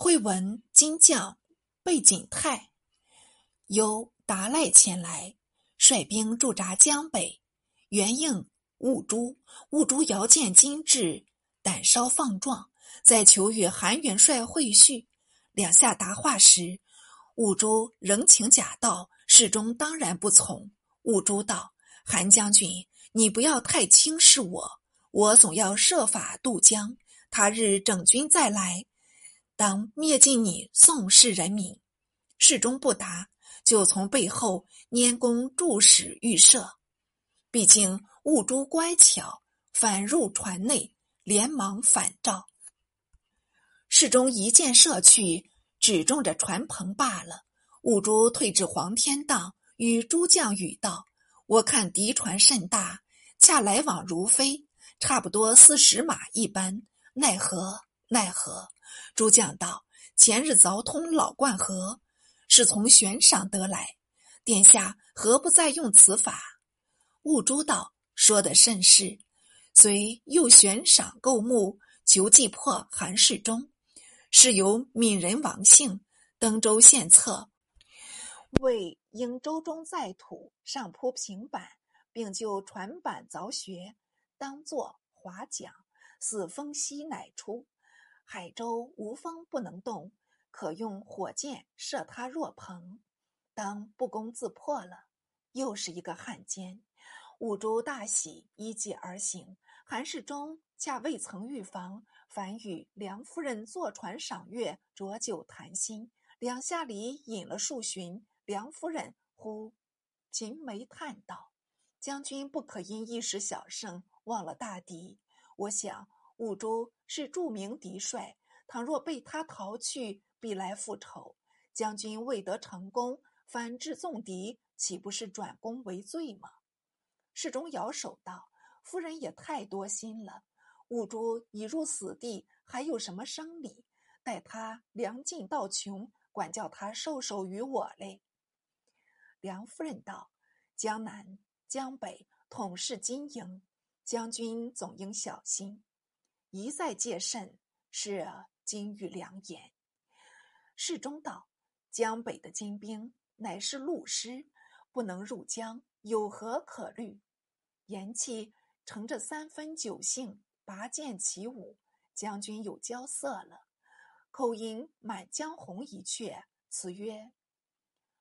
会闻金将贝景泰由达赖前来，率兵驻扎江北，援应兀珠。兀珠遥见金至，胆稍放壮，在求与韩元帅会叙。两下答话时，兀珠仍请假道，侍中当然不从。兀珠道：“韩将军，你不要太轻视我，我总要设法渡江。他日整军再来。”当灭尽你宋氏人民，侍中不答，就从背后拈弓助使预射。毕竟兀珠乖巧，反入船内，连忙反照。侍中一箭射去，只中着船篷罢了。兀珠退至黄天荡，与诸将语道：“我看敌船甚大，恰来往如飞，差不多四十马一般，奈何？奈何？”诸将道：“前日凿通老灌河，是从悬赏得来。殿下何不再用此法？”兀珠道：“说的甚是。虽又悬赏购木，求计破韩世忠，是由闽人王姓登州献策，为应舟中载土，上铺平板，并就船板凿穴，当作划桨，似风息乃出。”海州无风不能动，可用火箭射他若鹏。当不攻自破了，又是一个汉奸。五珠大喜，依计而行。韩世忠恰未曾预防，反与梁夫人坐船赏月，酌酒谈心。两下里饮了数巡，梁夫人忽噙眉叹道：“将军不可因一时小胜，忘了大敌。我想。”兀珠是著名敌帅，倘若被他逃去，必来复仇。将军未得成功，反致纵敌，岂不是转功为罪吗？侍中摇手道：“夫人也太多心了。兀珠已入死地，还有什么生理？待他粮尽道穷，管教他受首于我嘞。”梁夫人道：“江南、江北统是金营，将军总应小心。”一再戒慎，是金玉良言。侍中道：“江北的金兵乃是路师，不能入江，有何可虑？”言讫，乘着三分酒兴，拔剑起舞。将军有骄色了，口吟《满江红》一阙，词曰：“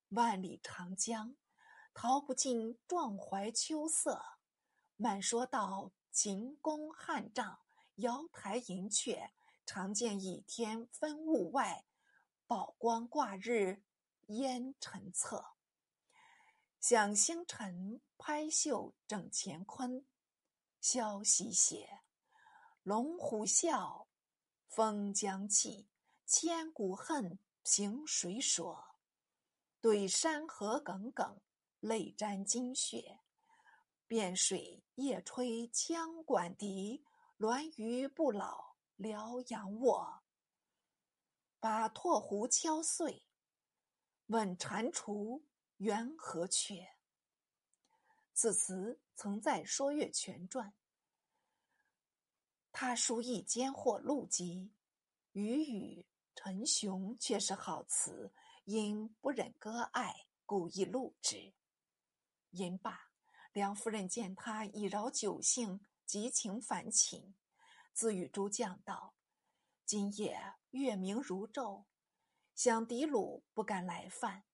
万里长江，淘不尽壮怀秋色。满说道秦宫汉帐。”瑶台银阙，常见倚天分物外，宝光挂日烟尘侧。想星辰拍袖整乾坤，消息写，龙虎啸，风将起，千古恨，凭谁说？对山河耿耿，泪沾金血。汴水夜吹羌管笛。栾鱼不老疗养卧，把唾壶敲碎，问蟾蜍缘何缺？此词曾在《说岳全传》。他书意兼获录集，语语陈雄却是好词，因不忍割爱，故意录之。吟罢，梁夫人见他已饶酒兴。急情反寝，自与诸将道：“今夜月明如昼，想敌虏不敢来犯，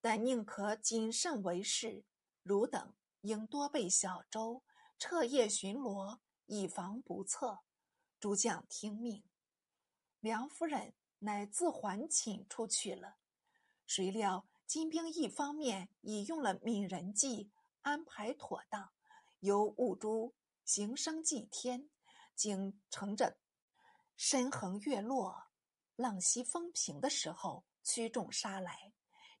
但宁可谨慎为是。汝等应多备小舟，彻夜巡逻，以防不测。”诸将听命。梁夫人乃自还寝出去了。谁料金兵一方面已用了敏人计，安排妥当，由兀珠。行商祭天，竟乘着深横月落、浪息风平的时候驱众杀来，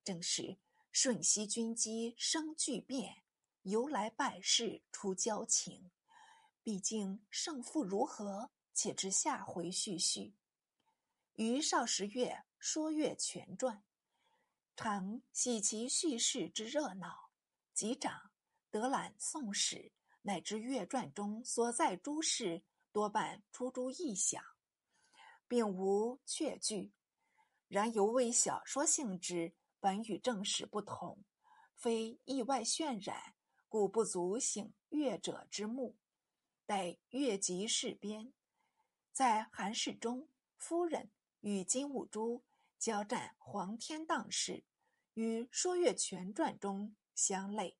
正是瞬息军机生巨变，由来败事出交情。毕竟胜负如何，且知下回续续。于少时月说岳全传，常喜其叙事之热闹，及长得览宋史。乃至《岳传》中所在诸事，多半出诸臆想，并无确据。然犹为小说性质，本与正史不同，非意外渲染，故不足醒阅者之目。待阅及事编，在韩世忠夫人与金兀术交战黄天荡事，与《说岳全传》中相类。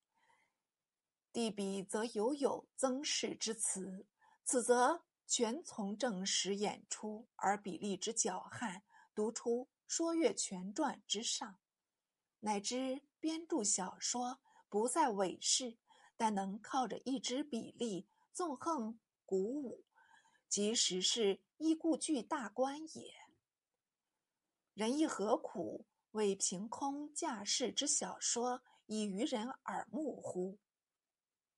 地笔则犹有曾氏之词，此则全从正史演出，而比例之狡悍，独出《说岳全传》之上。乃知编著小说不在伪事，但能靠着一支笔力纵横鼓舞，即使是依故具大观也。人亦何苦为凭空架势之小说以愚人耳目乎？